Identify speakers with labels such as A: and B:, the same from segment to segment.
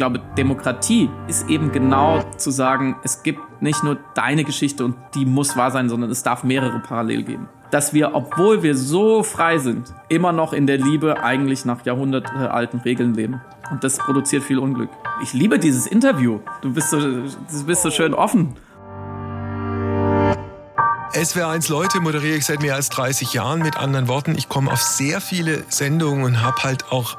A: glaube, Demokratie ist eben genau zu sagen, es gibt nicht nur deine Geschichte und die muss wahr sein, sondern es darf mehrere parallel geben. Dass wir, obwohl wir so frei sind, immer noch in der Liebe eigentlich nach jahrhundertealten Regeln leben. Und das produziert viel Unglück. Ich liebe dieses Interview. Du bist so, du bist so schön offen.
B: SWR1 Leute moderiere ich seit mehr als 30 Jahren. Mit anderen Worten, ich komme auf sehr viele Sendungen und habe halt auch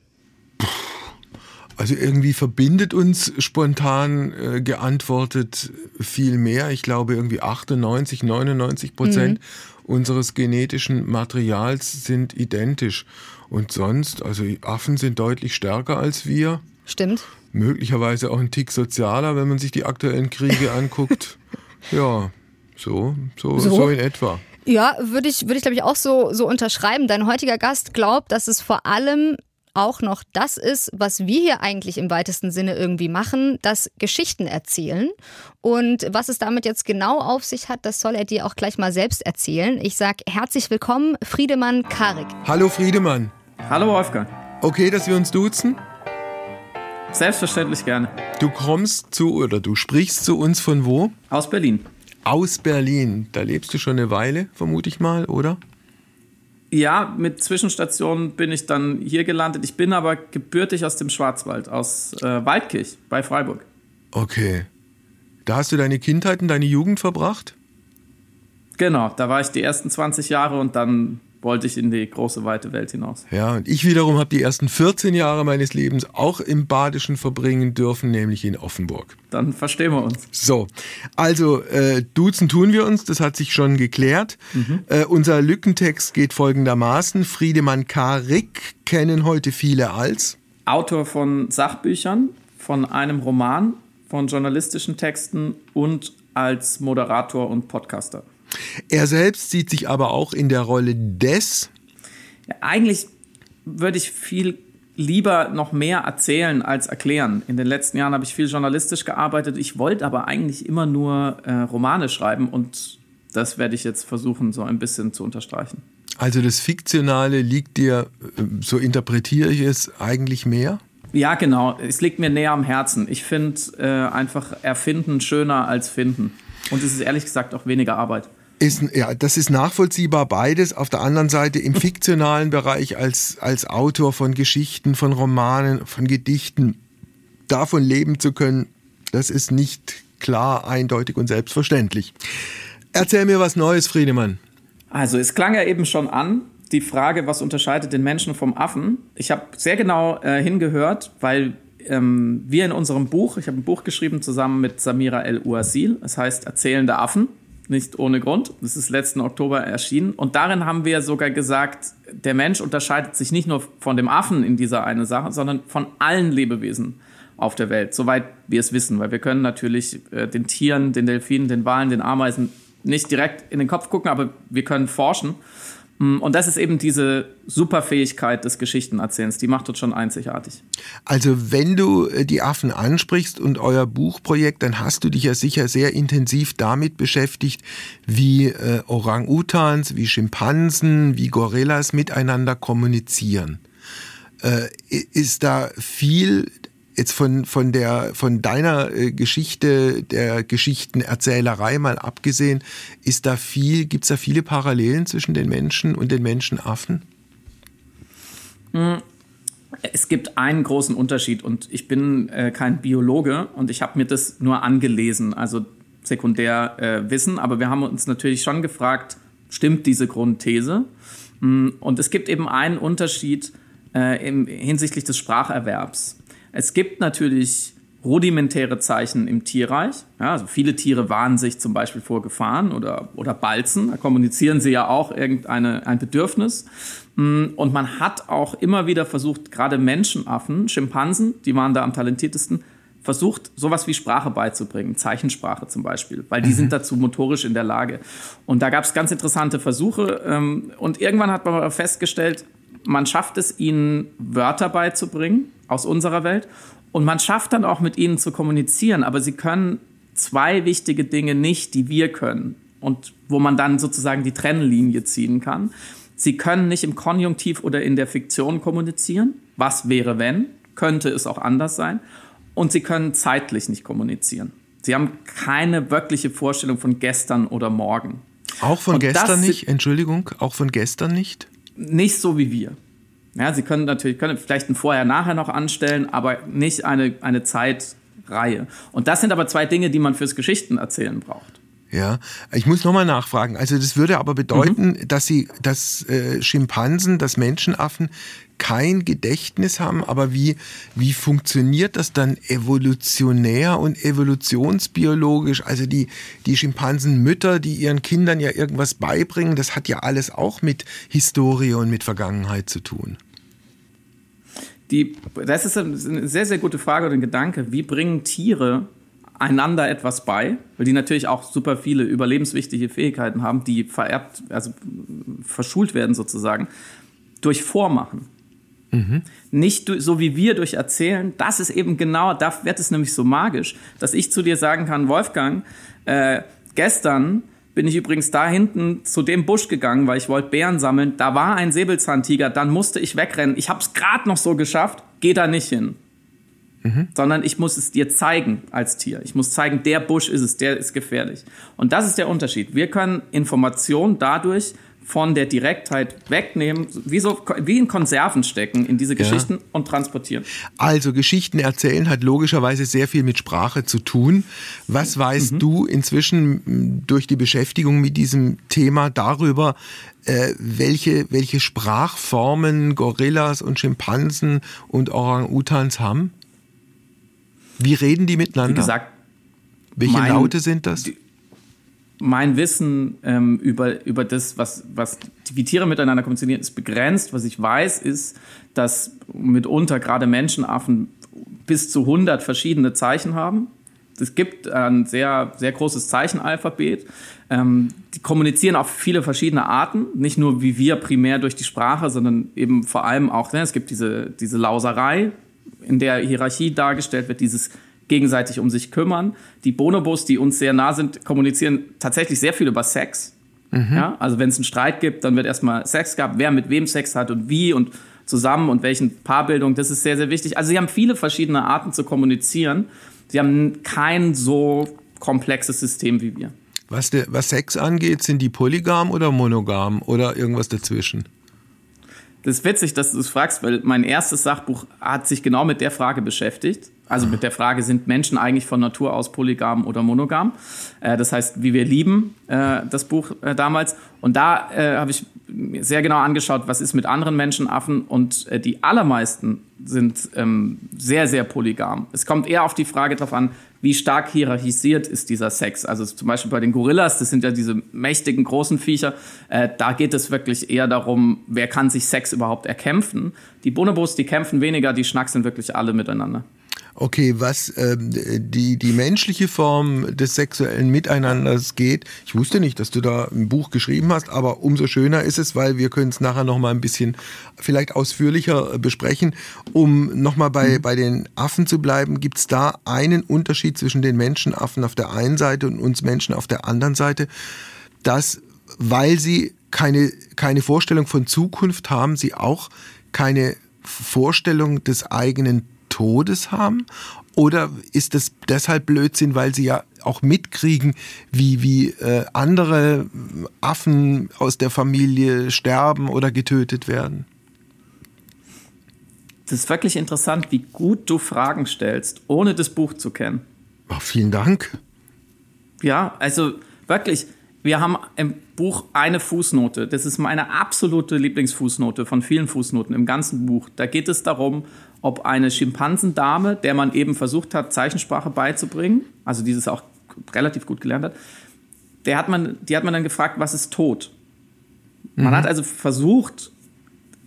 B: Also irgendwie verbindet uns spontan äh, geantwortet viel mehr. Ich glaube irgendwie 98, 99 Prozent mhm. unseres genetischen Materials sind identisch. Und sonst, also Affen sind deutlich stärker als wir.
C: Stimmt.
B: Möglicherweise auch ein Tick sozialer, wenn man sich die aktuellen Kriege anguckt. ja, so, so, so, so in etwa.
C: Ja, würde ich, würde ich glaube ich auch so, so unterschreiben. Dein heutiger Gast glaubt, dass es vor allem auch noch das ist, was wir hier eigentlich im weitesten Sinne irgendwie machen, das Geschichten erzählen. Und was es damit jetzt genau auf sich hat, das soll er dir auch gleich mal selbst erzählen. Ich sage herzlich willkommen, Friedemann Karik.
B: Hallo Friedemann.
A: Hallo Wolfgang.
B: Okay, dass wir uns duzen?
A: Selbstverständlich gerne.
B: Du kommst zu oder du sprichst zu uns von wo?
A: Aus Berlin.
B: Aus Berlin. Da lebst du schon eine Weile, vermute ich mal, oder?
A: Ja, mit Zwischenstationen bin ich dann hier gelandet. Ich bin aber gebürtig aus dem Schwarzwald, aus äh, Waldkirch bei Freiburg.
B: Okay. Da hast du deine Kindheit und deine Jugend verbracht?
A: Genau, da war ich die ersten 20 Jahre und dann wollte ich in die große, weite Welt hinaus.
B: Ja, und ich wiederum habe die ersten 14 Jahre meines Lebens auch im Badischen verbringen dürfen, nämlich in Offenburg.
A: Dann verstehen wir uns.
B: So, also äh, duzen tun wir uns, das hat sich schon geklärt. Mhm. Äh, unser Lückentext geht folgendermaßen. Friedemann K. Rick kennen heute viele als
A: Autor von Sachbüchern, von einem Roman, von journalistischen Texten und als Moderator und Podcaster.
B: Er selbst sieht sich aber auch in der Rolle des.
A: Ja, eigentlich würde ich viel lieber noch mehr erzählen als erklären. In den letzten Jahren habe ich viel journalistisch gearbeitet. Ich wollte aber eigentlich immer nur äh, Romane schreiben und das werde ich jetzt versuchen, so ein bisschen zu unterstreichen.
B: Also das Fiktionale liegt dir, äh, so interpretiere ich es, eigentlich mehr?
A: Ja, genau. Es liegt mir näher am Herzen. Ich finde äh, einfach Erfinden schöner als Finden. Und es ist ehrlich gesagt auch weniger Arbeit.
B: Ist, ja, das ist nachvollziehbar beides. Auf der anderen Seite im fiktionalen Bereich als, als Autor von Geschichten, von Romanen, von Gedichten, davon leben zu können, das ist nicht klar, eindeutig und selbstverständlich. Erzähl mir was Neues, Friedemann.
A: Also, es klang ja eben schon an, die Frage, was unterscheidet den Menschen vom Affen. Ich habe sehr genau äh, hingehört, weil ähm, wir in unserem Buch, ich habe ein Buch geschrieben zusammen mit Samira El-Uasil, es heißt Erzählende Affen nicht ohne Grund. Das ist letzten Oktober erschienen. Und darin haben wir sogar gesagt, der Mensch unterscheidet sich nicht nur von dem Affen in dieser eine Sache, sondern von allen Lebewesen auf der Welt, soweit wir es wissen. Weil wir können natürlich äh, den Tieren, den Delfinen, den Walen, den Ameisen nicht direkt in den Kopf gucken, aber wir können forschen. Mm, und das ist eben diese Superfähigkeit des Geschichtenerzählens, die macht uns schon einzigartig.
B: Also wenn du äh, die Affen ansprichst und euer Buchprojekt, dann hast du dich ja sicher sehr intensiv damit beschäftigt, wie äh, Orang-Utans, wie Schimpansen, wie Gorillas miteinander kommunizieren. Äh, ist da viel jetzt von, von, der, von deiner äh, Geschichte, der Geschichtenerzählerei mal abgesehen, viel, gibt es da viele Parallelen zwischen den Menschen und den Menschenaffen?
A: Hm. Es gibt einen großen Unterschied und ich bin äh, kein Biologe und ich habe mir das nur angelesen, also sekundär äh, Wissen, aber wir haben uns natürlich schon gefragt, stimmt diese Grundthese? Hm, und es gibt eben einen Unterschied äh, im, hinsichtlich des Spracherwerbs. Es gibt natürlich rudimentäre Zeichen im Tierreich. Ja, also viele Tiere warnen sich zum Beispiel vor Gefahren oder, oder balzen. Da kommunizieren sie ja auch irgendein ein Bedürfnis. Mm, und man hat auch immer wieder versucht, gerade Menschenaffen, Schimpansen, die waren da am talentiertesten, versucht, sowas wie Sprache beizubringen, Zeichensprache zum Beispiel, weil die mhm. sind dazu motorisch in der Lage. Und da gab es ganz interessante Versuche. Ähm, und irgendwann hat man festgestellt, man schafft es, ihnen Wörter beizubringen aus unserer Welt. Und man schafft dann auch mit ihnen zu kommunizieren, aber sie können zwei wichtige Dinge nicht, die wir können. Und wo man dann sozusagen die Trennlinie ziehen kann. Sie können nicht im Konjunktiv oder in der Fiktion kommunizieren. Was wäre, wenn? Könnte es auch anders sein und sie können zeitlich nicht kommunizieren. Sie haben keine wirkliche Vorstellung von gestern oder morgen.
B: Auch von und gestern nicht? Entschuldigung, auch von gestern nicht?
A: Nicht so wie wir. Ja, sie können natürlich können vielleicht ein Vorher-Nachher noch anstellen, aber nicht eine, eine Zeitreihe. Und das sind aber zwei Dinge, die man fürs Geschichtenerzählen braucht.
B: Ja, ich muss nochmal nachfragen. Also das würde aber bedeuten, mhm. dass sie, dass äh, Schimpansen, dass Menschenaffen kein Gedächtnis haben, aber wie, wie funktioniert das dann evolutionär und evolutionsbiologisch? Also die, die Schimpansenmütter, die ihren Kindern ja irgendwas beibringen, das hat ja alles auch mit Historie und mit Vergangenheit zu tun.
A: Die, das ist eine sehr, sehr gute Frage und ein Gedanke. Wie bringen Tiere einander etwas bei, weil die natürlich auch super viele überlebenswichtige Fähigkeiten haben, die vererbt, also verschult werden sozusagen, durch Vormachen. Mhm. Nicht so wie wir durch Erzählen. Das ist eben genau, da wird es nämlich so magisch, dass ich zu dir sagen kann, Wolfgang, äh, gestern bin ich übrigens da hinten zu dem Busch gegangen, weil ich wollte Bären sammeln. Da war ein Säbelzahntiger, dann musste ich wegrennen. Ich habe es gerade noch so geschafft, geh da nicht hin. Mhm. Sondern ich muss es dir zeigen als Tier. Ich muss zeigen, der Busch ist es, der ist gefährlich. Und das ist der Unterschied. Wir können Informationen dadurch von der Direktheit wegnehmen, wie, so, wie in Konserven stecken in diese Geschichten ja. und transportieren.
B: Also Geschichten erzählen hat logischerweise sehr viel mit Sprache zu tun. Was weißt mhm. du inzwischen durch die Beschäftigung mit diesem Thema darüber, äh, welche, welche Sprachformen Gorillas und Schimpansen und Orang-Utans haben? Wie reden die miteinander? Wie
A: gesagt,
B: welche mein, Laute sind das? Die,
A: mein Wissen ähm, über, über das, was, was wie Tiere miteinander kommunizieren, ist begrenzt. Was ich weiß, ist, dass mitunter gerade Menschenaffen bis zu 100 verschiedene Zeichen haben. Es gibt ein sehr, sehr großes Zeichenalphabet. Ähm, die kommunizieren auf viele verschiedene Arten, nicht nur wie wir primär durch die Sprache, sondern eben vor allem auch, ne, es gibt diese, diese Lauserei, in der Hierarchie dargestellt wird, dieses gegenseitig um sich kümmern. Die Bonobos, die uns sehr nah sind, kommunizieren tatsächlich sehr viel über Sex. Mhm. Ja, also wenn es einen Streit gibt, dann wird erstmal Sex gehabt, wer mit wem Sex hat und wie und zusammen und welchen Paarbildung, das ist sehr, sehr wichtig. Also sie haben viele verschiedene Arten zu kommunizieren. Sie haben kein so komplexes System wie wir.
B: Was, der, was Sex angeht, sind die polygam oder monogam oder irgendwas dazwischen?
A: Das ist witzig, dass du das fragst, weil mein erstes Sachbuch hat sich genau mit der Frage beschäftigt. Also mit der Frage, sind Menschen eigentlich von Natur aus polygam oder monogam? Äh, das heißt, wie wir lieben, äh, das Buch äh, damals. Und da habe ich sehr genau angeschaut, was ist mit anderen Menschenaffen. Und die allermeisten sind ähm, sehr, sehr polygam. Es kommt eher auf die Frage drauf an, wie stark hierarchisiert ist dieser Sex. Also zum Beispiel bei den Gorillas, das sind ja diese mächtigen großen Viecher, da geht es wirklich eher darum, wer kann sich Sex überhaupt erkämpfen. Die Bonobos, die kämpfen weniger, die schnackseln wirklich alle miteinander.
B: Okay, was ähm, die, die menschliche Form des sexuellen Miteinanders geht. Ich wusste nicht, dass du da ein Buch geschrieben hast, aber umso schöner ist es, weil wir können es nachher noch mal ein bisschen vielleicht ausführlicher besprechen. Um noch mal bei, mhm. bei den Affen zu bleiben, gibt es da einen Unterschied zwischen den Menschenaffen auf der einen Seite und uns Menschen auf der anderen Seite, dass, weil sie keine, keine Vorstellung von Zukunft haben, sie auch keine Vorstellung des eigenen Todes haben? Oder ist es deshalb Blödsinn, weil sie ja auch mitkriegen, wie, wie äh, andere Affen aus der Familie sterben oder getötet werden?
A: Das ist wirklich interessant, wie gut du Fragen stellst, ohne das Buch zu kennen.
B: Oh, vielen Dank.
A: Ja, also wirklich, wir haben im Buch eine Fußnote. Das ist meine absolute Lieblingsfußnote von vielen Fußnoten im ganzen Buch. Da geht es darum, ob eine Schimpansendame, der man eben versucht hat, Zeichensprache beizubringen, also dieses auch relativ gut gelernt hat, der hat man, die hat man dann gefragt, was ist tot? Man mhm. hat also versucht,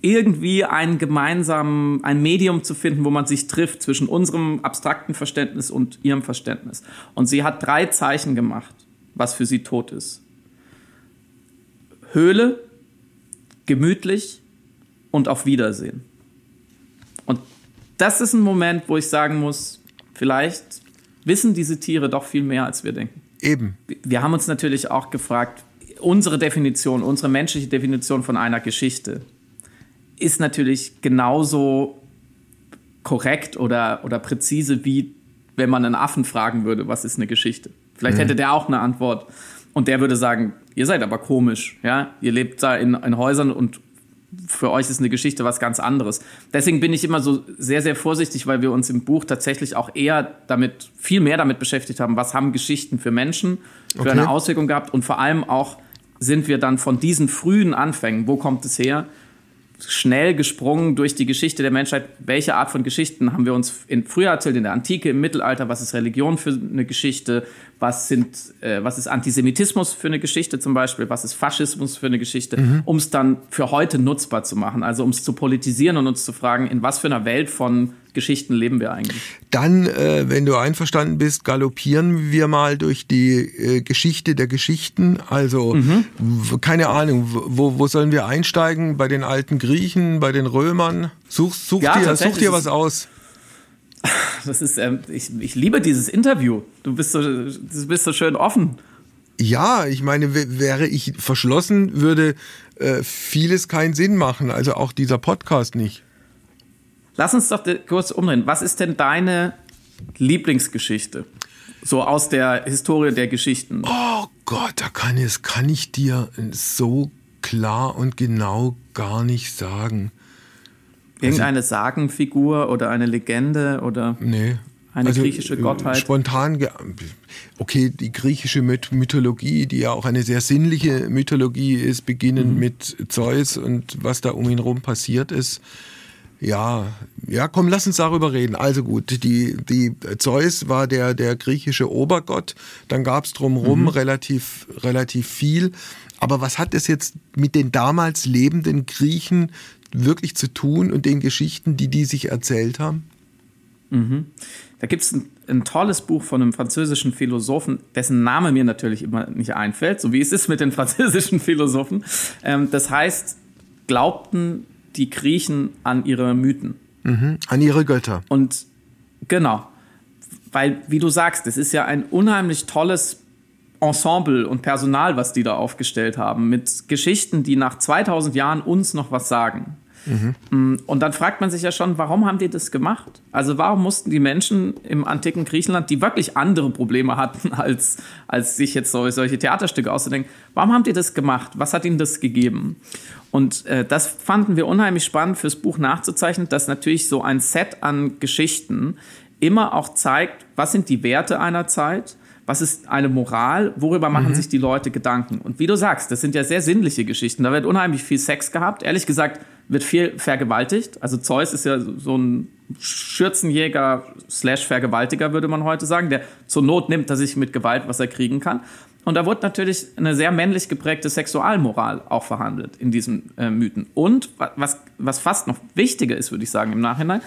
A: irgendwie ein gemeinsamen, ein Medium zu finden, wo man sich trifft zwischen unserem abstrakten Verständnis und ihrem Verständnis. Und sie hat drei Zeichen gemacht, was für sie tot ist. Höhle, gemütlich und auf Wiedersehen. Und das ist ein Moment, wo ich sagen muss, vielleicht wissen diese Tiere doch viel mehr, als wir denken.
B: Eben.
A: Wir haben uns natürlich auch gefragt, unsere Definition, unsere menschliche Definition von einer Geschichte ist natürlich genauso korrekt oder, oder präzise, wie wenn man einen Affen fragen würde, was ist eine Geschichte. Vielleicht mhm. hätte der auch eine Antwort und der würde sagen, ihr seid aber komisch, ja, ihr lebt da in, in Häusern und für euch ist eine Geschichte was ganz anderes. Deswegen bin ich immer so sehr, sehr vorsichtig, weil wir uns im Buch tatsächlich auch eher damit, viel mehr damit beschäftigt haben, was haben Geschichten für Menschen für okay. eine Auswirkung gehabt und vor allem auch sind wir dann von diesen frühen Anfängen, wo kommt es her, schnell gesprungen durch die Geschichte der Menschheit. Welche Art von Geschichten haben wir uns in früher erzählt, in der Antike, im Mittelalter? Was ist Religion für eine Geschichte? Was, sind, äh, was ist Antisemitismus für eine Geschichte zum Beispiel? Was ist Faschismus für eine Geschichte? Mhm. Um es dann für heute nutzbar zu machen. Also um es zu politisieren und uns zu fragen, in was für einer Welt von Geschichten leben wir eigentlich?
B: Dann, äh, wenn du einverstanden bist, galoppieren wir mal durch die äh, Geschichte der Geschichten. Also, mhm. keine Ahnung, wo, wo sollen wir einsteigen? Bei den alten Griechen, bei den Römern? Such, such, ja, dir, such dir was aus.
A: Das ist, ähm, ich, ich liebe dieses Interview. Du bist so, du bist so schön offen.
B: Ja, ich meine, wäre ich verschlossen, würde äh, vieles keinen Sinn machen. Also auch dieser Podcast nicht.
A: Lass uns doch kurz umdrehen. Was ist denn deine Lieblingsgeschichte? So aus der Historie der Geschichten.
B: Oh Gott, da kann, kann ich dir so klar und genau gar nicht sagen.
A: Irgendeine also, Sagenfigur oder eine Legende oder
B: nee,
A: eine also, griechische Gottheit?
B: Spontan, okay, die griechische Mythologie, die ja auch eine sehr sinnliche Mythologie ist, beginnend mhm. mit Zeus und was da um ihn herum passiert ist. Ja, ja, komm, lass uns darüber reden. Also gut, die, die Zeus war der, der griechische Obergott. Dann gab es drumherum mhm. relativ, relativ viel. Aber was hat das jetzt mit den damals lebenden Griechen wirklich zu tun und den Geschichten, die die sich erzählt haben?
A: Mhm. Da gibt es ein, ein, tolles Buch von einem französischen Philosophen, dessen Name mir natürlich immer nicht einfällt, so wie es ist mit den französischen Philosophen. Ähm, das heißt, glaubten die Griechen an ihre Mythen.
B: Mhm, an ihre Götter.
A: Und genau, weil, wie du sagst, es ist ja ein unheimlich tolles Ensemble und Personal, was die da aufgestellt haben, mit Geschichten, die nach 2000 Jahren uns noch was sagen. Mhm. Und dann fragt man sich ja schon, warum haben die das gemacht? Also warum mussten die Menschen im antiken Griechenland, die wirklich andere Probleme hatten, als, als sich jetzt solche Theaterstücke auszudenken, warum haben die das gemacht? Was hat ihnen das gegeben? Und äh, das fanden wir unheimlich spannend fürs Buch nachzuzeichnen, dass natürlich so ein Set an Geschichten immer auch zeigt, was sind die Werte einer Zeit, was ist eine Moral, worüber machen mhm. sich die Leute Gedanken. Und wie du sagst, das sind ja sehr sinnliche Geschichten. Da wird unheimlich viel Sex gehabt. Ehrlich gesagt, wird viel vergewaltigt. Also Zeus ist ja so ein Schürzenjäger slash Vergewaltiger, würde man heute sagen, der zur Not nimmt er sich mit Gewalt, was er kriegen kann. Und da wird natürlich eine sehr männlich geprägte Sexualmoral auch verhandelt in diesen äh, Mythen. Und was, was fast noch wichtiger ist, würde ich sagen, im Nachhinein,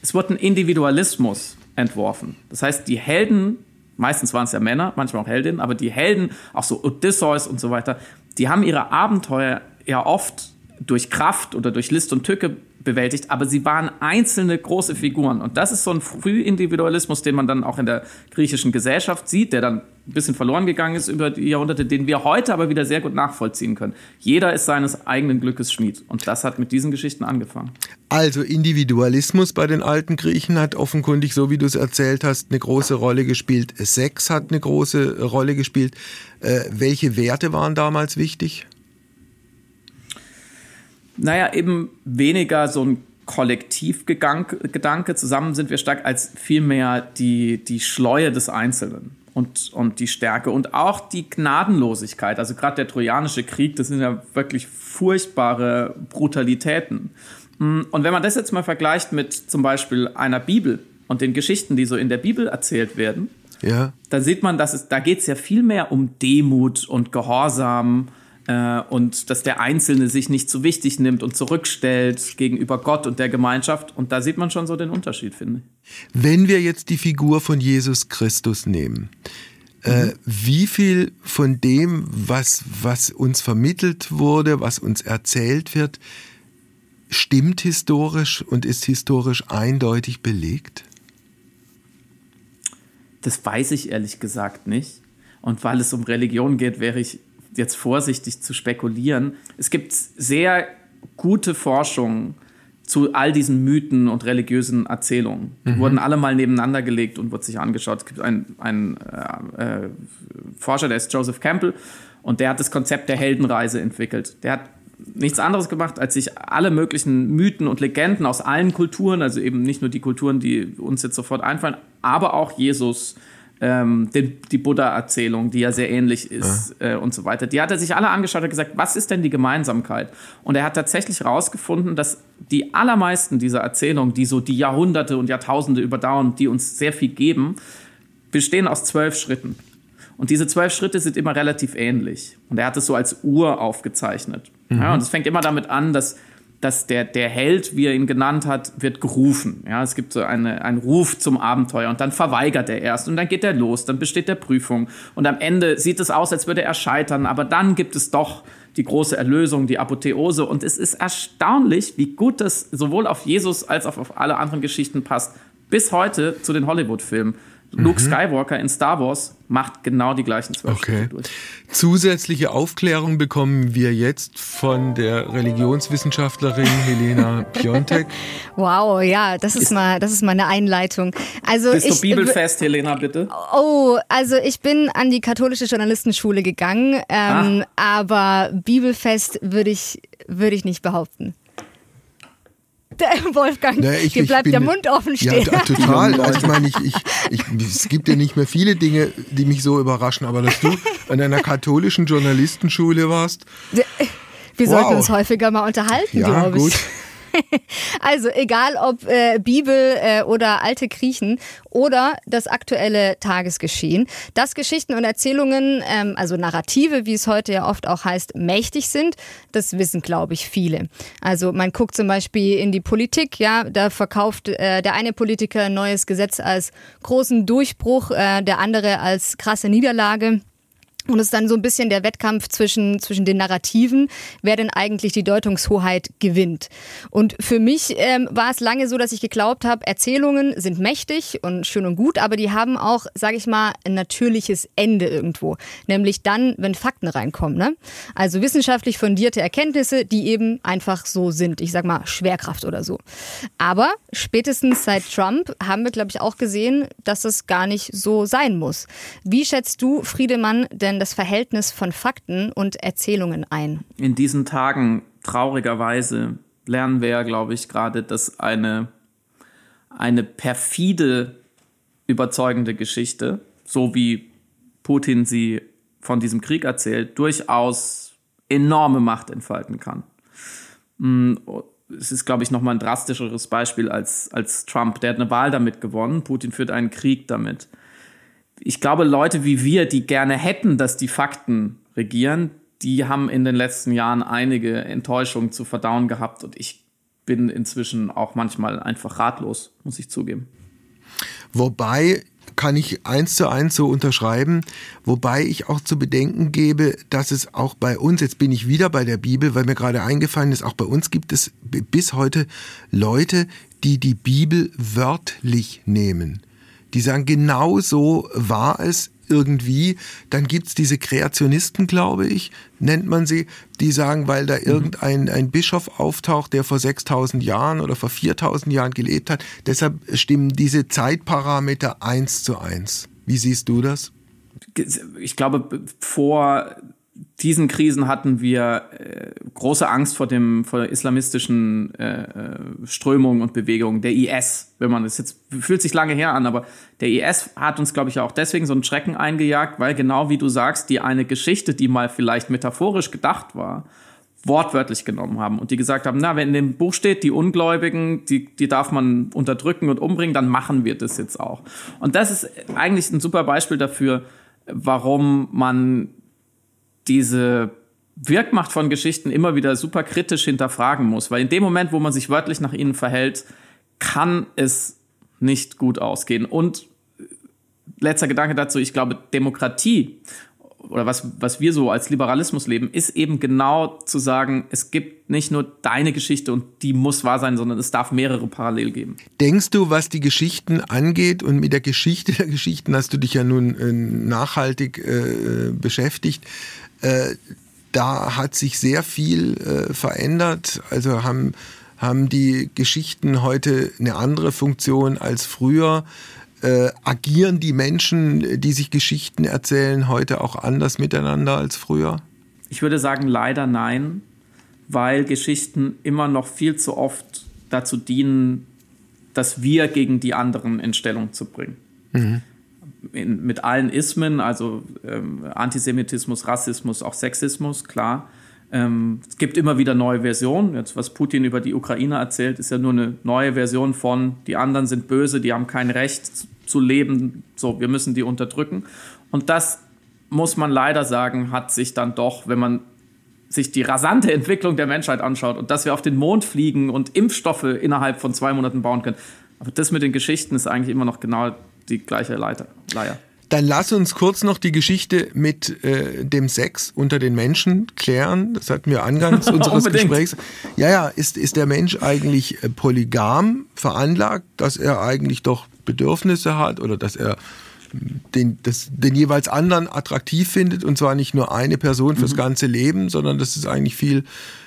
A: es wird ein Individualismus entworfen. Das heißt, die Helden, meistens waren es ja Männer, manchmal auch Heldinnen, aber die Helden, auch so Odysseus und so weiter, die haben ihre Abenteuer ja oft durch Kraft oder durch List und Tücke bewältigt, aber sie waren einzelne große Figuren. Und das ist so ein Frühindividualismus, den man dann auch in der griechischen Gesellschaft sieht, der dann ein bisschen verloren gegangen ist über die Jahrhunderte, den wir heute aber wieder sehr gut nachvollziehen können. Jeder ist seines eigenen Glückes Schmied. Und das hat mit diesen Geschichten angefangen.
B: Also Individualismus bei den alten Griechen hat offenkundig, so wie du es erzählt hast, eine große Rolle gespielt. Sex hat eine große Rolle gespielt. Äh, welche Werte waren damals wichtig?
A: Naja, eben weniger so ein Kollektivgedanke, zusammen sind wir stark, als vielmehr die, die Schleue des Einzelnen und, und die Stärke und auch die Gnadenlosigkeit. Also gerade der Trojanische Krieg, das sind ja wirklich furchtbare Brutalitäten. Und wenn man das jetzt mal vergleicht mit zum Beispiel einer Bibel und den Geschichten, die so in der Bibel erzählt werden,
B: ja.
A: dann sieht man, dass es, da geht es ja viel mehr um Demut und Gehorsam äh, und dass der Einzelne sich nicht zu wichtig nimmt und zurückstellt gegenüber Gott und der Gemeinschaft. Und da sieht man schon so den Unterschied, finde ich.
B: Wenn wir jetzt die Figur von Jesus Christus nehmen, äh, mhm. wie viel von dem, was, was uns vermittelt wurde, was uns erzählt wird, stimmt historisch und ist historisch eindeutig belegt?
A: Das weiß ich ehrlich gesagt nicht. Und weil es um Religion geht, wäre ich jetzt vorsichtig zu spekulieren. Es gibt sehr gute Forschung zu all diesen Mythen und religiösen Erzählungen. Die mhm. wurden alle mal nebeneinander gelegt und wird sich angeschaut. Es gibt einen, einen äh, äh, Forscher, der ist Joseph Campbell, und der hat das Konzept der Heldenreise entwickelt. Der hat nichts anderes gemacht, als sich alle möglichen Mythen und Legenden aus allen Kulturen, also eben nicht nur die Kulturen, die uns jetzt sofort einfallen, aber auch Jesus, ähm, den, die Buddha-Erzählung, die ja sehr ähnlich ist ja. äh, und so weiter. Die hat er sich alle angeschaut und gesagt, was ist denn die Gemeinsamkeit? Und er hat tatsächlich herausgefunden, dass die allermeisten dieser Erzählungen, die so die Jahrhunderte und Jahrtausende überdauern, die uns sehr viel geben, bestehen aus zwölf Schritten. Und diese zwölf Schritte sind immer relativ ähnlich. Und er hat es so als Uhr aufgezeichnet. Mhm. Ja, und es fängt immer damit an, dass dass der, der Held, wie er ihn genannt hat, wird gerufen. Ja, es gibt so eine, einen Ruf zum Abenteuer und dann verweigert er erst und dann geht er los, dann besteht der Prüfung und am Ende sieht es aus, als würde er scheitern, aber dann gibt es doch die große Erlösung, die Apotheose und es ist erstaunlich, wie gut das sowohl auf Jesus als auch auf alle anderen Geschichten passt. Bis heute zu den Hollywood-Filmen. Luke mhm. Skywalker in Star Wars macht genau die gleichen zwölf okay. durch.
B: Zusätzliche Aufklärung bekommen wir jetzt von der Religionswissenschaftlerin Helena Piontek.
C: Wow, ja, das ist, ist mal, das ist mal eine Einleitung. Also
A: bist ich, du Bibelfest, Helena, bitte?
C: Oh, also ich bin an die katholische Journalistenschule gegangen, ähm, aber Bibelfest würde ich, würde ich nicht behaupten. Wolfgang, Na, ich, dir bleibt bin, der Mund offen stehen.
B: Ja, total. Also ich meine, ich, ich, ich, es gibt ja nicht mehr viele Dinge, die mich so überraschen, aber dass du an einer katholischen Journalistenschule warst.
C: Wir wow. sollten uns häufiger mal unterhalten, ja, glaube ich. Gut. also egal ob äh, Bibel äh, oder alte Griechen oder das aktuelle Tagesgeschehen, dass Geschichten und Erzählungen, ähm, also Narrative, wie es heute ja oft auch heißt, mächtig sind, das wissen, glaube ich, viele. Also man guckt zum Beispiel in die Politik, ja, da verkauft äh, der eine Politiker ein neues Gesetz als großen Durchbruch, äh, der andere als krasse Niederlage. Und es ist dann so ein bisschen der Wettkampf zwischen, zwischen den Narrativen, wer denn eigentlich die Deutungshoheit gewinnt. Und für mich ähm, war es lange so, dass ich geglaubt habe, Erzählungen sind mächtig und schön und gut, aber die haben auch, sage ich mal, ein natürliches Ende irgendwo. Nämlich dann, wenn Fakten reinkommen. Ne? Also wissenschaftlich fundierte Erkenntnisse, die eben einfach so sind. Ich sag mal Schwerkraft oder so. Aber spätestens seit Trump haben wir, glaube ich, auch gesehen, dass es gar nicht so sein muss. Wie schätzt du, Friedemann, denn denn das Verhältnis von Fakten und Erzählungen ein?
A: In diesen Tagen, traurigerweise, lernen wir ja, glaube ich, gerade, dass eine, eine perfide, überzeugende Geschichte, so wie Putin sie von diesem Krieg erzählt, durchaus enorme Macht entfalten kann. Mm, es ist, glaube ich, nochmal ein drastischeres Beispiel als, als Trump. Der hat eine Wahl damit gewonnen. Putin führt einen Krieg damit ich glaube, Leute wie wir, die gerne hätten, dass die Fakten regieren, die haben in den letzten Jahren einige Enttäuschungen zu verdauen gehabt und ich bin inzwischen auch manchmal einfach ratlos, muss ich zugeben.
B: Wobei kann ich eins zu eins so unterschreiben, wobei ich auch zu bedenken gebe, dass es auch bei uns, jetzt bin ich wieder bei der Bibel, weil mir gerade eingefallen ist, auch bei uns gibt es bis heute Leute, die die Bibel wörtlich nehmen die sagen, genau so war es irgendwie. Dann gibt's diese Kreationisten, glaube ich, nennt man sie, die sagen, weil da mhm. irgendein ein Bischof auftaucht, der vor 6000 Jahren oder vor 4000 Jahren gelebt hat. Deshalb stimmen diese Zeitparameter eins zu eins. Wie siehst du das?
A: Ich glaube, vor diesen Krisen hatten wir äh, große Angst vor dem vor der islamistischen äh, äh Strömung und Bewegung der IS, wenn man das jetzt fühlt sich lange her an, aber der IS hat uns glaube ich auch deswegen so einen Schrecken eingejagt, weil genau wie du sagst, die eine Geschichte, die mal vielleicht metaphorisch gedacht war, wortwörtlich genommen haben und die gesagt haben, na, wenn in dem Buch steht, die Ungläubigen, die, die darf man unterdrücken und umbringen, dann machen wir das jetzt auch. Und das ist eigentlich ein super Beispiel dafür, warum man diese Wirkmacht von Geschichten immer wieder super kritisch hinterfragen muss, weil in dem Moment, wo man sich wörtlich nach ihnen verhält, kann es nicht gut ausgehen. Und letzter Gedanke dazu, ich glaube, Demokratie oder was, was wir so als Liberalismus leben, ist eben genau zu sagen, es gibt nicht nur deine Geschichte und die muss wahr sein, sondern es darf mehrere parallel geben.
B: Denkst du, was die Geschichten angeht und mit der Geschichte der Geschichten hast du dich ja nun äh, nachhaltig äh, beschäftigt, äh, da hat sich sehr viel äh, verändert. Also haben, haben die Geschichten heute eine andere Funktion als früher äh, agieren die Menschen, die sich Geschichten erzählen, heute auch anders miteinander als früher?
A: Ich würde sagen, leider nein, weil Geschichten immer noch viel zu oft dazu dienen, dass wir gegen die anderen in Stellung zu bringen. Mhm. In, mit allen Ismen, also ähm, Antisemitismus, Rassismus, auch Sexismus, klar. Ähm, es gibt immer wieder neue Versionen. Jetzt, was Putin über die Ukraine erzählt, ist ja nur eine neue Version von, die anderen sind böse, die haben kein Recht zu leben. So, wir müssen die unterdrücken. Und das muss man leider sagen, hat sich dann doch, wenn man sich die rasante Entwicklung der Menschheit anschaut und dass wir auf den Mond fliegen und Impfstoffe innerhalb von zwei Monaten bauen können. Aber das mit den Geschichten ist eigentlich immer noch genau die gleiche Leiter, Leier.
B: Dann lass uns kurz noch die Geschichte mit äh, dem Sex unter den Menschen klären. Das hatten wir angangs unseres Gesprächs. Ja, ja, ist, ist der Mensch eigentlich äh, polygam veranlagt, dass er eigentlich doch Bedürfnisse hat oder dass er den, das, den jeweils anderen attraktiv findet und zwar nicht nur eine Person fürs mhm. ganze Leben, sondern dass es eigentlich viel,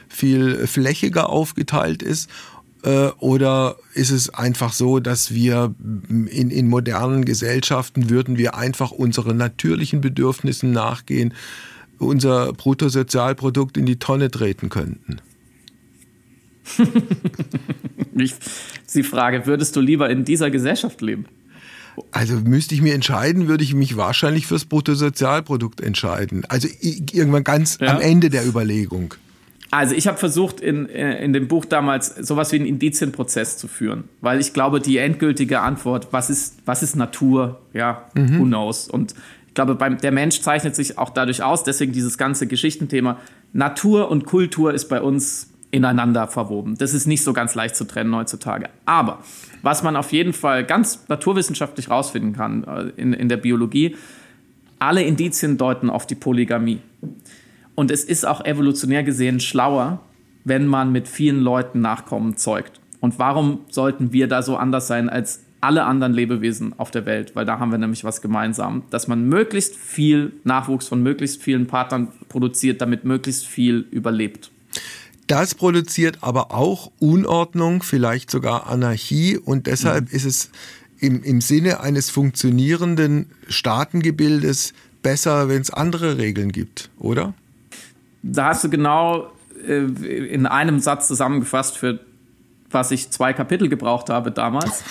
B: viel flächiger aufgeteilt ist. Äh, oder ist es einfach so, dass wir in, in modernen Gesellschaften würden wir einfach unseren natürlichen Bedürfnissen nachgehen, unser Bruttosozialprodukt in die Tonne treten könnten?
A: ich, die Frage, würdest du lieber in dieser Gesellschaft leben?
B: Also müsste ich mir entscheiden, würde ich mich wahrscheinlich fürs Bruttosozialprodukt entscheiden. Also irgendwann ganz ja. am Ende der Überlegung.
A: Also ich habe versucht, in, äh, in dem Buch damals sowas wie einen Indizienprozess zu führen, weil ich glaube, die endgültige Antwort, was ist, was ist Natur, ja, mhm. who knows. Und ich glaube, beim, der Mensch zeichnet sich auch dadurch aus, deswegen dieses ganze Geschichtenthema. Natur und Kultur ist bei uns ineinander verwoben. Das ist nicht so ganz leicht zu trennen heutzutage. Aber was man auf jeden Fall ganz naturwissenschaftlich rausfinden kann äh, in, in der Biologie, alle Indizien deuten auf die Polygamie. Und es ist auch evolutionär gesehen schlauer, wenn man mit vielen Leuten Nachkommen zeugt. Und warum sollten wir da so anders sein als alle anderen Lebewesen auf der Welt? Weil da haben wir nämlich was gemeinsam, dass man möglichst viel Nachwuchs von möglichst vielen Partnern produziert, damit möglichst viel überlebt.
B: Das produziert aber auch Unordnung, vielleicht sogar Anarchie und deshalb mhm. ist es im, im Sinne eines funktionierenden Staatengebildes besser, wenn es andere Regeln gibt, oder?
A: Da hast du genau äh, in einem Satz zusammengefasst, für was ich zwei Kapitel gebraucht habe damals.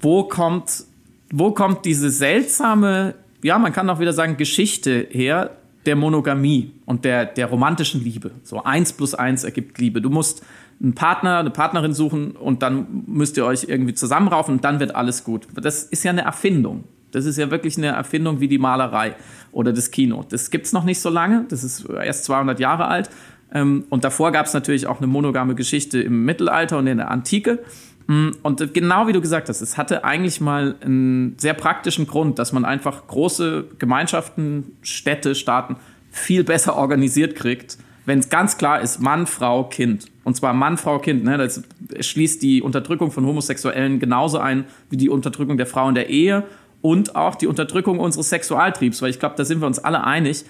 A: Wo kommt, wo kommt diese seltsame, ja, man kann auch wieder sagen, Geschichte her, der Monogamie und der, der romantischen Liebe. So eins plus eins ergibt Liebe. Du musst einen Partner, eine Partnerin suchen und dann müsst ihr euch irgendwie zusammenraufen und dann wird alles gut. Das ist ja eine Erfindung. Das ist ja wirklich eine Erfindung wie die Malerei oder das Kino. Das gibt's noch nicht so lange. Das ist erst 200 Jahre alt. Ähm, und davor gab's natürlich auch eine monogame Geschichte im Mittelalter und in der Antike. Mm, und genau wie du gesagt hast, es hatte eigentlich mal einen sehr praktischen Grund, dass man einfach große Gemeinschaften, Städte, Staaten viel besser organisiert kriegt, wenn es ganz klar ist, Mann, Frau, Kind. Und zwar Mann, Frau, Kind. Ne? Das schließt die Unterdrückung von Homosexuellen genauso ein wie die Unterdrückung der Frau in der Ehe und auch die Unterdrückung unseres Sexualtriebs, weil ich glaube, da sind wir uns alle einig,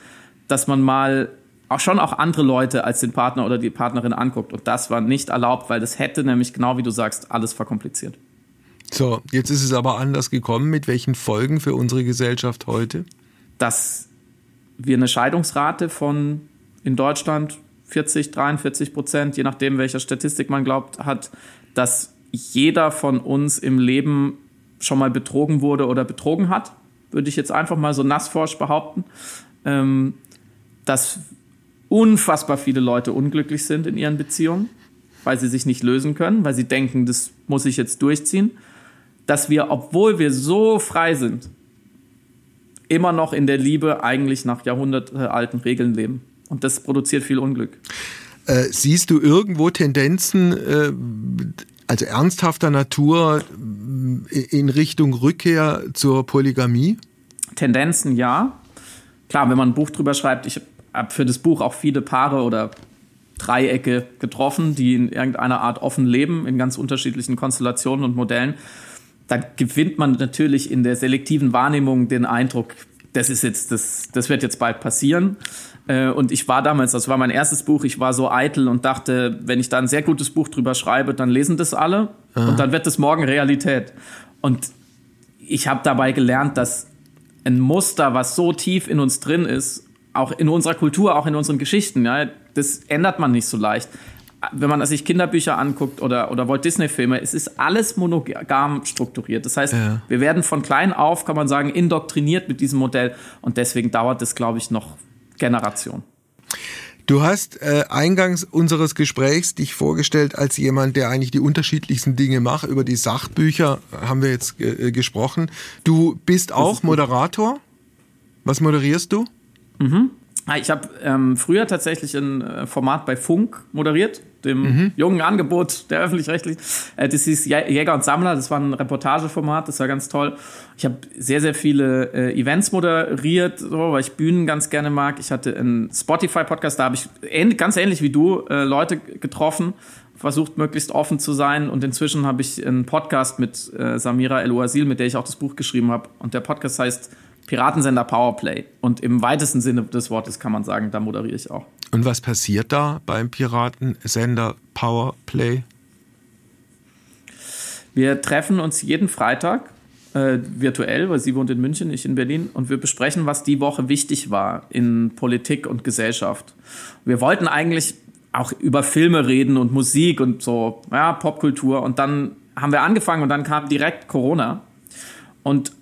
A: dass man mal auch schon auch andere Leute als den Partner oder die Partnerin anguckt. Und das war nicht erlaubt, weil das hätte nämlich, genau wie du sagst, alles verkompliziert.
B: So, jetzt ist es aber anders gekommen. Mit welchen Folgen für unsere Gesellschaft heute?
A: Dass wir eine Scheidungsrate von in Deutschland 40, 43 Prozent, je nachdem, welcher Statistik man glaubt, hat, dass jeder von uns im Leben schon mal betrogen wurde oder betrogen hat, würde ich jetzt einfach mal so nassforsch behaupten. Ähm, dass unfassbar viele Leute unglücklich sind in ihren Beziehungen, weil sie sich nicht lösen können, weil sie denken, das muss ich jetzt durchziehen, dass wir, obwohl wir so frei sind, immer noch in der Liebe eigentlich nach jahrhundertealten Regeln leben. Und das produziert viel Unglück.
B: Äh, siehst du irgendwo Tendenzen, äh, also ernsthafter Natur, äh, in Richtung Rückkehr zur Polygamie?
A: Tendenzen ja. Klar, wenn man ein Buch drüber schreibt, ich habe für das Buch auch viele Paare oder Dreiecke getroffen, die in irgendeiner Art offen leben, in ganz unterschiedlichen Konstellationen und Modellen. Da gewinnt man natürlich in der selektiven Wahrnehmung den Eindruck, das ist jetzt, das, das wird jetzt bald passieren. Äh, und ich war damals, das war mein erstes Buch, ich war so eitel und dachte, wenn ich da ein sehr gutes Buch drüber schreibe, dann lesen das alle Aha. und dann wird das morgen Realität. Und ich habe dabei gelernt, dass ein Muster, was so tief in uns drin ist, auch in unserer Kultur, auch in unseren Geschichten, ja, das ändert man nicht so leicht. Wenn man sich Kinderbücher anguckt oder, oder Walt Disney-Filme, es ist alles monogam strukturiert. Das heißt, ja. wir werden von klein auf, kann man sagen, indoktriniert mit diesem Modell. Und deswegen dauert es, glaube ich, noch Generation.
B: Du hast äh, eingangs unseres Gesprächs dich vorgestellt als jemand, der eigentlich die unterschiedlichsten Dinge macht. Über die Sachbücher haben wir jetzt äh, gesprochen. Du bist auch Moderator. Was moderierst du?
A: Mhm. Ah, ich habe ähm, früher tatsächlich ein äh, Format bei Funk moderiert, dem mhm. jungen Angebot der öffentlich-rechtlichen. Äh, das hieß Jäger und Sammler, das war ein Reportageformat, das war ganz toll. Ich habe sehr, sehr viele äh, Events moderiert, so, weil ich Bühnen ganz gerne mag. Ich hatte einen Spotify-Podcast, da habe ich ganz ähnlich wie du äh, Leute getroffen, versucht möglichst offen zu sein. Und inzwischen habe ich einen Podcast mit Samira El-Ouasil, mit der ich auch das Buch geschrieben habe. Und der Podcast heißt Piratensender Powerplay. Und im weitesten Sinne des Wortes kann man sagen, da moderiere ich auch.
B: Und was passiert da beim Piratensender Powerplay?
A: Wir treffen uns jeden Freitag äh, virtuell, weil sie wohnt in München, ich in Berlin, und wir besprechen, was die Woche wichtig war in Politik und Gesellschaft. Wir wollten eigentlich auch über Filme reden und Musik und so, ja, Popkultur. Und dann haben wir angefangen und dann kam direkt Corona. Und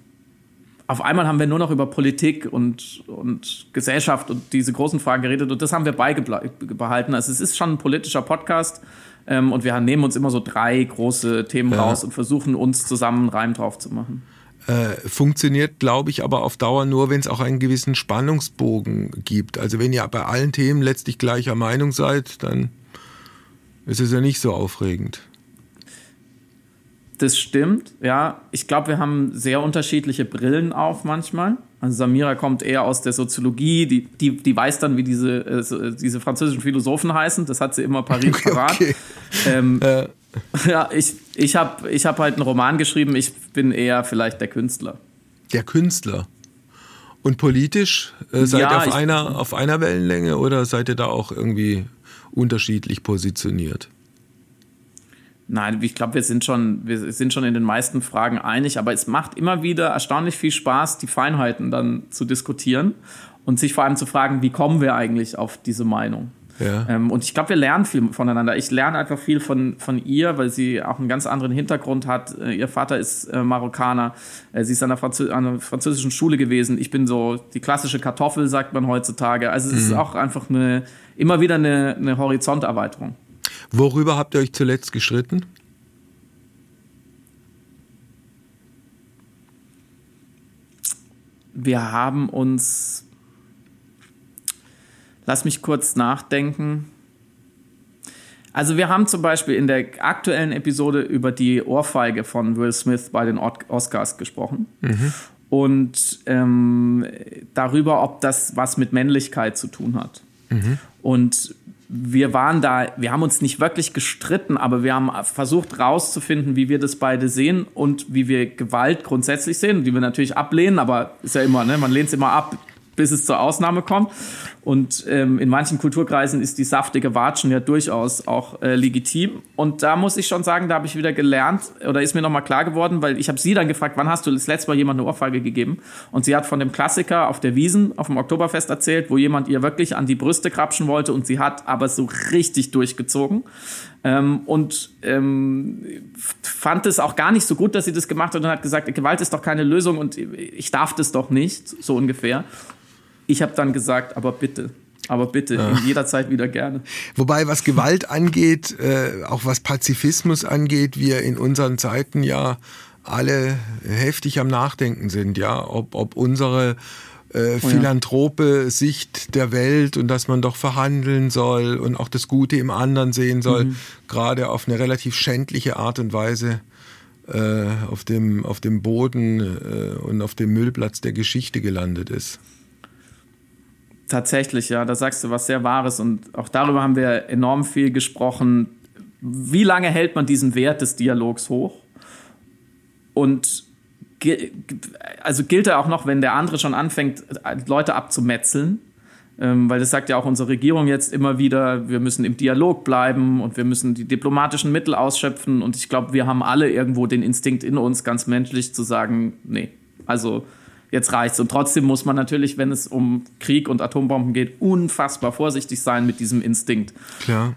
A: auf einmal haben wir nur noch über Politik und, und Gesellschaft und diese großen Fragen geredet und das haben wir beibehalten. Also es ist schon ein politischer Podcast ähm, und wir nehmen uns immer so drei große Themen ja. raus und versuchen uns zusammen einen Reim drauf zu machen.
B: Äh, funktioniert, glaube ich, aber auf Dauer nur, wenn es auch einen gewissen Spannungsbogen gibt. Also wenn ihr bei allen Themen letztlich gleicher Meinung seid, dann ist es ja nicht so aufregend.
A: Das stimmt, ja. Ich glaube, wir haben sehr unterschiedliche Brillen auf manchmal. Also Samira kommt eher aus der Soziologie, die, die, die weiß dann, wie diese, äh, diese französischen Philosophen heißen. Das hat sie immer Paris okay, parat. Ähm, äh. Ja, ich, ich habe ich hab halt einen Roman geschrieben. Ich bin eher vielleicht der Künstler.
B: Der Künstler. Und politisch äh, seid ja, ihr auf, einer, auf einer Wellenlänge oder seid ihr da auch irgendwie unterschiedlich positioniert?
A: Nein, ich glaube, wir sind schon, wir sind schon in den meisten Fragen einig, aber es macht immer wieder erstaunlich viel Spaß, die Feinheiten dann zu diskutieren und sich vor allem zu fragen, wie kommen wir eigentlich auf diese Meinung? Ja. Ähm, und ich glaube, wir lernen viel voneinander. Ich lerne einfach viel von, von ihr, weil sie auch einen ganz anderen Hintergrund hat. Äh, ihr Vater ist äh, Marokkaner. Äh, sie ist an einer, Franzö an einer, französischen Schule gewesen. Ich bin so die klassische Kartoffel, sagt man heutzutage. Also es mhm. ist auch einfach eine, immer wieder eine, eine Horizonterweiterung.
B: Worüber habt ihr euch zuletzt gestritten?
A: Wir haben uns, lass mich kurz nachdenken. Also wir haben zum Beispiel in der aktuellen Episode über die Ohrfeige von Will Smith bei den Oscars gesprochen. Mhm. Und ähm, darüber, ob das was mit Männlichkeit zu tun hat. Mhm. Und wir waren da, wir haben uns nicht wirklich gestritten, aber wir haben versucht rauszufinden, wie wir das beide sehen und wie wir Gewalt grundsätzlich sehen, die wir natürlich ablehnen, aber ist ja immer, ne, man lehnt es immer ab, bis es zur Ausnahme kommt. Und ähm, in manchen Kulturkreisen ist die saftige Watschen ja durchaus auch äh, legitim. Und da muss ich schon sagen, da habe ich wieder gelernt oder ist mir nochmal klar geworden, weil ich habe sie dann gefragt, wann hast du das letzte Mal jemand eine Ohrfeige gegeben? Und sie hat von dem Klassiker auf der Wiesen auf dem Oktoberfest erzählt, wo jemand ihr wirklich an die Brüste krapschen wollte und sie hat aber so richtig durchgezogen. Ähm, und ähm, fand es auch gar nicht so gut, dass sie das gemacht hat und hat gesagt, Gewalt ist doch keine Lösung und ich darf das doch nicht, so ungefähr. Ich habe dann gesagt, aber bitte, aber bitte, ja. in jeder Zeit wieder gerne.
B: Wobei, was Gewalt angeht, äh, auch was Pazifismus angeht, wir in unseren Zeiten ja alle heftig am Nachdenken sind, ja, ob, ob unsere äh, philanthrope Sicht der Welt und dass man doch verhandeln soll und auch das Gute im anderen sehen soll, mhm. gerade auf eine relativ schändliche Art und Weise äh, auf, dem, auf dem Boden äh, und auf dem Müllplatz der Geschichte gelandet ist.
A: Tatsächlich, ja, da sagst du was sehr Wahres und auch darüber haben wir enorm viel gesprochen. Wie lange hält man diesen Wert des Dialogs hoch? Und also gilt er auch noch, wenn der andere schon anfängt, Leute abzumetzeln, ähm, weil das sagt ja auch unsere Regierung jetzt immer wieder, wir müssen im Dialog bleiben und wir müssen die diplomatischen Mittel ausschöpfen. Und ich glaube, wir haben alle irgendwo den Instinkt in uns, ganz menschlich zu sagen, nee, also jetzt reicht's. Und trotzdem muss man natürlich, wenn es um Krieg und Atombomben geht, unfassbar vorsichtig sein mit diesem Instinkt.
B: Klar.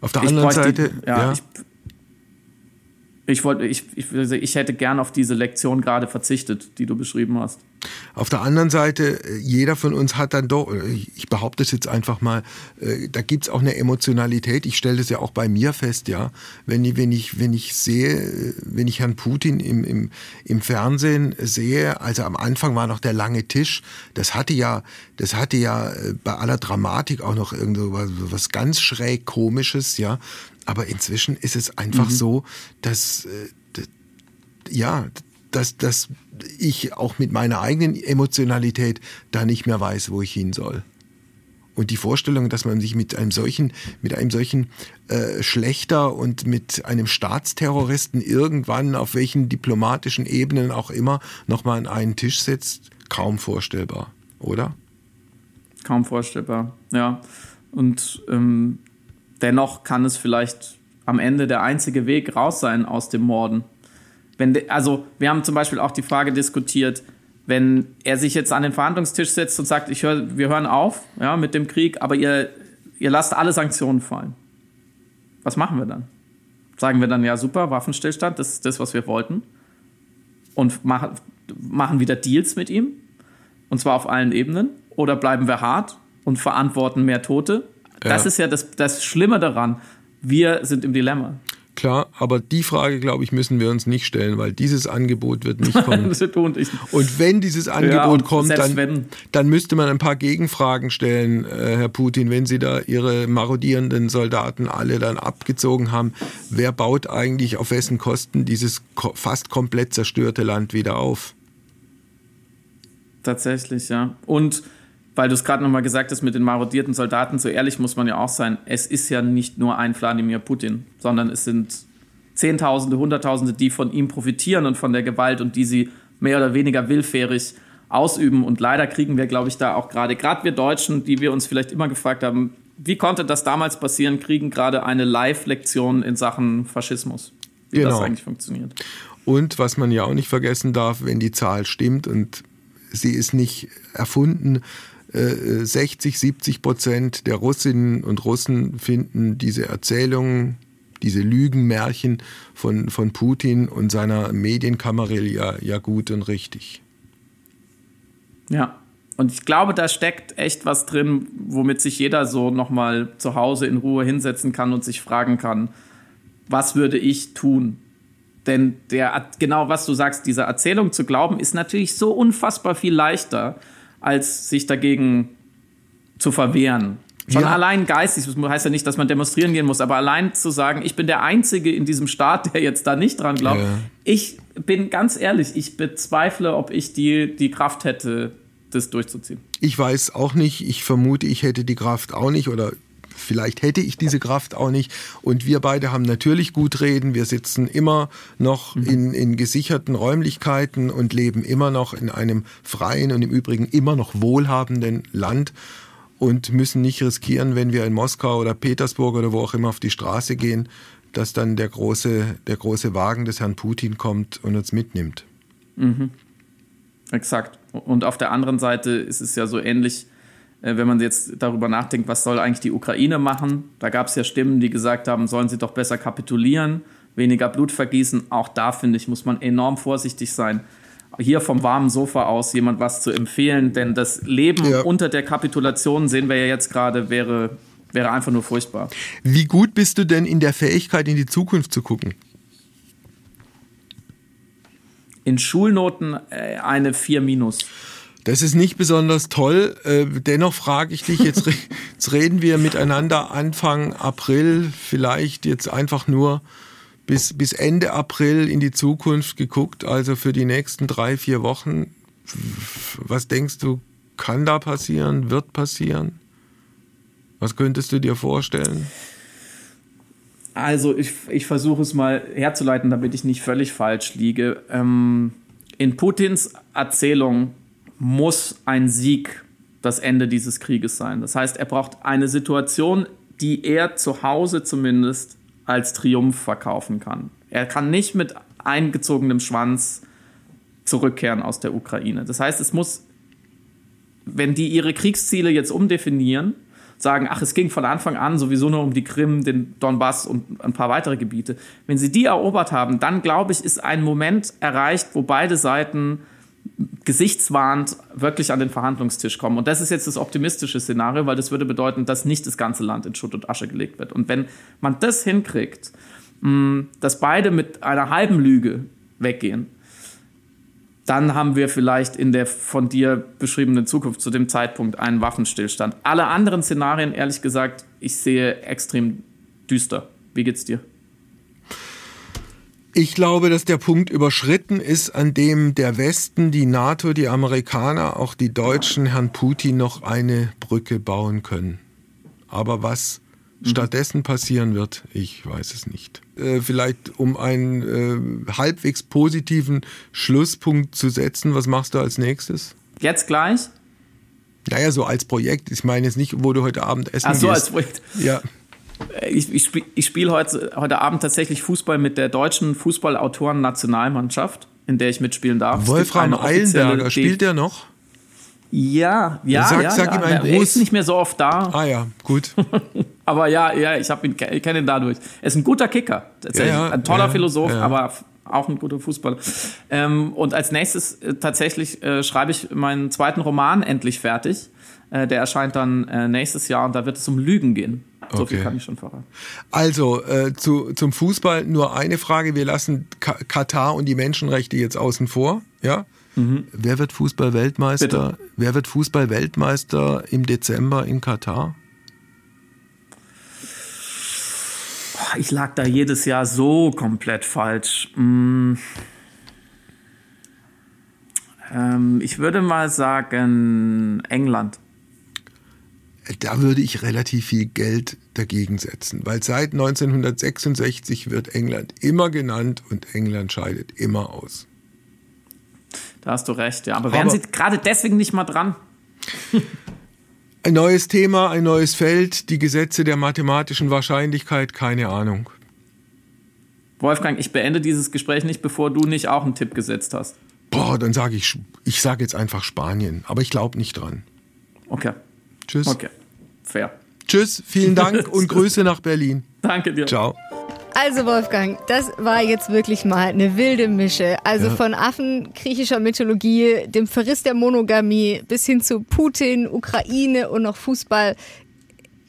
B: Auf der anderen Seite,
A: die, ja, ja. Ich, ich, wollte, ich, ich, ich hätte gern auf diese Lektion gerade verzichtet, die du beschrieben hast.
B: Auf der anderen Seite, äh, jeder von uns hat dann doch, äh, ich behaupte es jetzt einfach mal, äh, da gibt es auch eine Emotionalität. Ich stelle das ja auch bei mir fest, ja. Wenn ich, wenn ich, wenn ich sehe, wenn ich Herrn Putin im, im, im Fernsehen sehe, also am Anfang war noch der lange Tisch, das hatte ja, das hatte ja bei aller Dramatik auch noch irgendwo was ganz schräg komisches, ja. Aber inzwischen ist es einfach mhm. so, dass, ja, dass, dass ich auch mit meiner eigenen Emotionalität da nicht mehr weiß, wo ich hin soll. Und die Vorstellung, dass man sich mit einem solchen, mit einem solchen äh, Schlechter und mit einem Staatsterroristen irgendwann auf welchen diplomatischen Ebenen auch immer nochmal an einen Tisch setzt, kaum vorstellbar, oder?
A: Kaum vorstellbar, ja. Und ähm, dennoch kann es vielleicht am Ende der einzige Weg raus sein aus dem Morden. Wenn, also wir haben zum Beispiel auch die Frage diskutiert, wenn er sich jetzt an den Verhandlungstisch setzt und sagt, ich hör, wir hören auf ja, mit dem Krieg, aber ihr, ihr lasst alle Sanktionen fallen. Was machen wir dann? Sagen wir dann, ja super, Waffenstillstand, das ist das, was wir wollten. Und mach, machen wieder Deals mit ihm. Und zwar auf allen Ebenen. Oder bleiben wir hart und verantworten mehr Tote? Das ja. ist ja das, das Schlimme daran. Wir sind im Dilemma.
B: Klar, aber die Frage, glaube ich, müssen wir uns nicht stellen, weil dieses Angebot wird nicht kommen. und wenn dieses Angebot ja, kommt, dann, dann müsste man ein paar Gegenfragen stellen, äh, Herr Putin, wenn Sie da Ihre marodierenden Soldaten alle dann abgezogen haben. Wer baut eigentlich auf wessen Kosten dieses fast komplett zerstörte Land wieder auf?
A: Tatsächlich, ja. Und weil du es gerade nochmal gesagt hast mit den marodierten Soldaten, so ehrlich muss man ja auch sein, es ist ja nicht nur ein Wladimir Putin, sondern es sind Zehntausende, Hunderttausende, die von ihm profitieren und von der Gewalt und die sie mehr oder weniger willfährig ausüben. Und leider kriegen wir, glaube ich, da auch gerade, gerade wir Deutschen, die wir uns vielleicht immer gefragt haben, wie konnte das damals passieren, kriegen gerade eine Live-Lektion in Sachen Faschismus, wie genau. das eigentlich funktioniert.
B: Und was man ja auch nicht vergessen darf, wenn die Zahl stimmt und sie ist nicht erfunden, 60, 70 Prozent der Russinnen und Russen finden diese Erzählungen, diese Lügenmärchen von, von Putin und seiner Medienkammer ja, ja gut und richtig.
A: Ja, und ich glaube, da steckt echt was drin, womit sich jeder so nochmal zu Hause in Ruhe hinsetzen kann und sich fragen kann, was würde ich tun? Denn der, genau was du sagst, dieser Erzählung zu glauben, ist natürlich so unfassbar viel leichter, als sich dagegen zu verwehren. Schon ja. allein geistig, das heißt ja nicht, dass man demonstrieren gehen muss, aber allein zu sagen, ich bin der Einzige in diesem Staat, der jetzt da nicht dran glaubt. Ja. Ich bin ganz ehrlich, ich bezweifle, ob ich die, die Kraft hätte, das durchzuziehen.
B: Ich weiß auch nicht. Ich vermute, ich hätte die Kraft auch nicht oder vielleicht hätte ich diese Kraft auch nicht. Und wir beide haben natürlich gut reden. Wir sitzen immer noch mhm. in, in gesicherten Räumlichkeiten und leben immer noch in einem freien und im Übrigen immer noch wohlhabenden Land und müssen nicht riskieren, wenn wir in Moskau oder Petersburg oder wo auch immer auf die Straße gehen, dass dann der große, der große Wagen des Herrn Putin kommt und uns mitnimmt.
A: Mhm. Exakt. Und auf der anderen Seite ist es ja so ähnlich äh, wenn man jetzt darüber nachdenkt, was soll eigentlich die Ukraine machen. Da gab es ja Stimmen, die gesagt haben, sollen sie doch besser kapitulieren, weniger Blut vergießen. Auch da, finde ich, muss man enorm vorsichtig sein. Hier vom warmen Sofa aus jemand was zu empfehlen, denn das Leben ja. unter der Kapitulation, sehen wir ja jetzt gerade, wäre, wäre einfach nur furchtbar.
B: Wie gut bist du denn in der Fähigkeit, in die Zukunft zu gucken?
A: In Schulnoten äh, eine 4 minus.
B: Das ist nicht besonders toll. Äh, dennoch frage ich dich, jetzt, jetzt reden wir miteinander Anfang April, vielleicht jetzt einfach nur bis, bis Ende April in die Zukunft geguckt, also für die nächsten drei, vier Wochen. Was denkst du, kann da passieren, wird passieren? Was könntest du dir vorstellen?
A: Also ich, ich versuche es mal herzuleiten, damit ich nicht völlig falsch liege. Ähm, in Putins Erzählung muss ein Sieg das Ende dieses Krieges sein. Das heißt, er braucht eine Situation, die er zu Hause zumindest als Triumph verkaufen kann. Er kann nicht mit eingezogenem Schwanz zurückkehren aus der Ukraine. Das heißt, es muss, wenn die ihre Kriegsziele jetzt umdefinieren, sagen, ach, es ging von Anfang an sowieso nur um die Krim, den Donbass und ein paar weitere Gebiete. Wenn sie die erobert haben, dann glaube ich, ist ein Moment erreicht, wo beide Seiten gesichtswahrend wirklich an den Verhandlungstisch kommen. Und das ist jetzt das optimistische Szenario, weil das würde bedeuten, dass nicht das ganze Land in Schutt und Asche gelegt wird. Und wenn man das hinkriegt, dass beide mit einer halben Lüge weggehen, dann haben wir vielleicht in der von dir beschriebenen Zukunft zu dem Zeitpunkt einen Waffenstillstand. Alle anderen Szenarien, ehrlich gesagt, ich sehe extrem düster. Wie geht's dir?
B: Ich glaube, dass der Punkt überschritten ist, an dem der Westen, die NATO, die Amerikaner, auch die Deutschen Herrn Putin noch eine Brücke bauen können. Aber was stattdessen passieren wird, ich weiß es nicht. Äh, vielleicht um einen äh, halbwegs positiven Schlusspunkt zu setzen, was machst du als nächstes?
A: Jetzt gleich?
B: Naja, so als Projekt. Ich meine jetzt nicht, wo du heute Abend essen
A: Ach so,
B: gehst.
A: als Projekt.
B: Ja.
A: Ich, ich spiele spiel heute, heute Abend tatsächlich Fußball mit der deutschen Fußballautoren-Nationalmannschaft, in der ich mitspielen darf.
B: Wolfram Eilenberger, spielt der noch?
A: Ja, ja,
B: sag,
A: ja.
B: Sag
A: ja.
B: ihm einen
A: Er
B: Gruß.
A: ist nicht mehr so oft da.
B: Ah ja, gut.
A: Aber ja, ja, ich, ihn, ich kenne ihn dadurch. Er ist ein guter Kicker, tatsächlich.
B: Ja, ja,
A: ein toller Philosoph, aber auch ein guter Fußballer. Ähm, und als nächstes äh, tatsächlich äh, schreibe ich meinen zweiten Roman endlich fertig. Äh, der erscheint dann äh, nächstes Jahr und da wird es um Lügen gehen. So viel
B: Okay.
A: kann ich schon verraten.
B: Also äh, zu, zum Fußball nur eine Frage. Wir lassen Ka Katar und die Menschenrechte jetzt außen vor. Ja? Wer wird Fußball-Weltmeister? Wer wird Fußball-Weltmeister im Dezember in Katar?
A: Ich lag da jedes Jahr so komplett falsch. Ähm, ich würde mal sagen England.
B: Da würde ich relativ viel Geld dagegen setzen, weil seit 1966 wird England immer genannt und England scheidet immer aus.
A: Da hast du recht, ja. Aber wären
B: Aber-
A: sie gerade deswegen nicht mal dran?
B: Ein neues Thema, ein neues Feld, die Gesetze der mathematischen Wahrscheinlichkeit, keine Ahnung.
A: Wolfgang, ich beende dieses Gespräch nicht, bevor du nicht auch einen Tipp gesetzt hast.
B: Boah, dann sage ich, ich sage jetzt einfach Spanien, aber ich glaube nicht dran.
A: Okay,
B: Tschüss.
A: okay. Fair.
B: Tschüss, vielen Dank und Grüße nach Berlin.
A: Danke dir.
B: Ciao.
C: Also Wolfgang, das war jetzt wirklich mal eine wilde Mische. Also
B: Ja.
C: von Affen griechischer Mythologie, dem Verriss der Monogamie bis hin zu Putin, Ukraine und noch Fußball.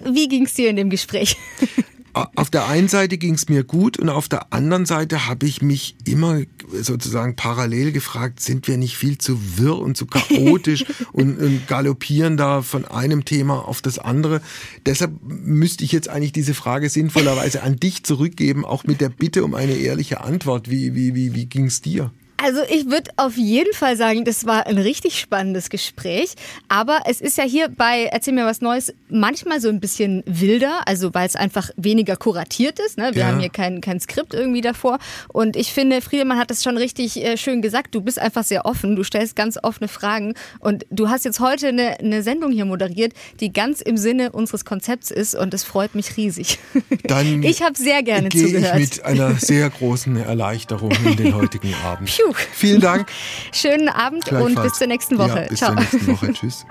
C: Wie ging's dir in dem Gespräch?
B: Auf der einen Seite ging es mir gut und auf der anderen Seite habe ich mich immer sozusagen parallel gefragt, sind wir nicht viel zu wirr und zu chaotisch und, und galoppieren da von einem Thema auf das andere. Deshalb müsste ich jetzt eigentlich diese Frage sinnvollerweise an dich zurückgeben, auch mit der Bitte um eine ehrliche Antwort. Wie, wie, wie, wie ging es dir?
C: Also ich würde auf jeden Fall sagen, das war ein richtig spannendes Gespräch. Aber es ist ja hier bei Erzähl mir was Neues manchmal so ein bisschen wilder, also weil es einfach weniger kuratiert ist. Ne? Wir
B: Ja.
C: haben hier kein, kein Skript irgendwie davor. Und ich finde, Friedemann hat das schon richtig äh, schön gesagt. Du bist einfach sehr offen, du stellst ganz offene Fragen. Und du hast jetzt heute eine, eine Sendung hier moderiert, die ganz im Sinne unseres Konzepts ist. Und es freut mich riesig.
B: Dann
C: ich habe sehr gerne
B: gehe ich
C: zugehört.
B: mit einer sehr großen Erleichterung in den heutigen Abend.
C: Puh.
B: Vielen Dank.
C: Schönen Abend und bis zur nächsten Woche.
B: Ja, bis
C: Ciao.
B: zur nächsten Woche. Tschüss.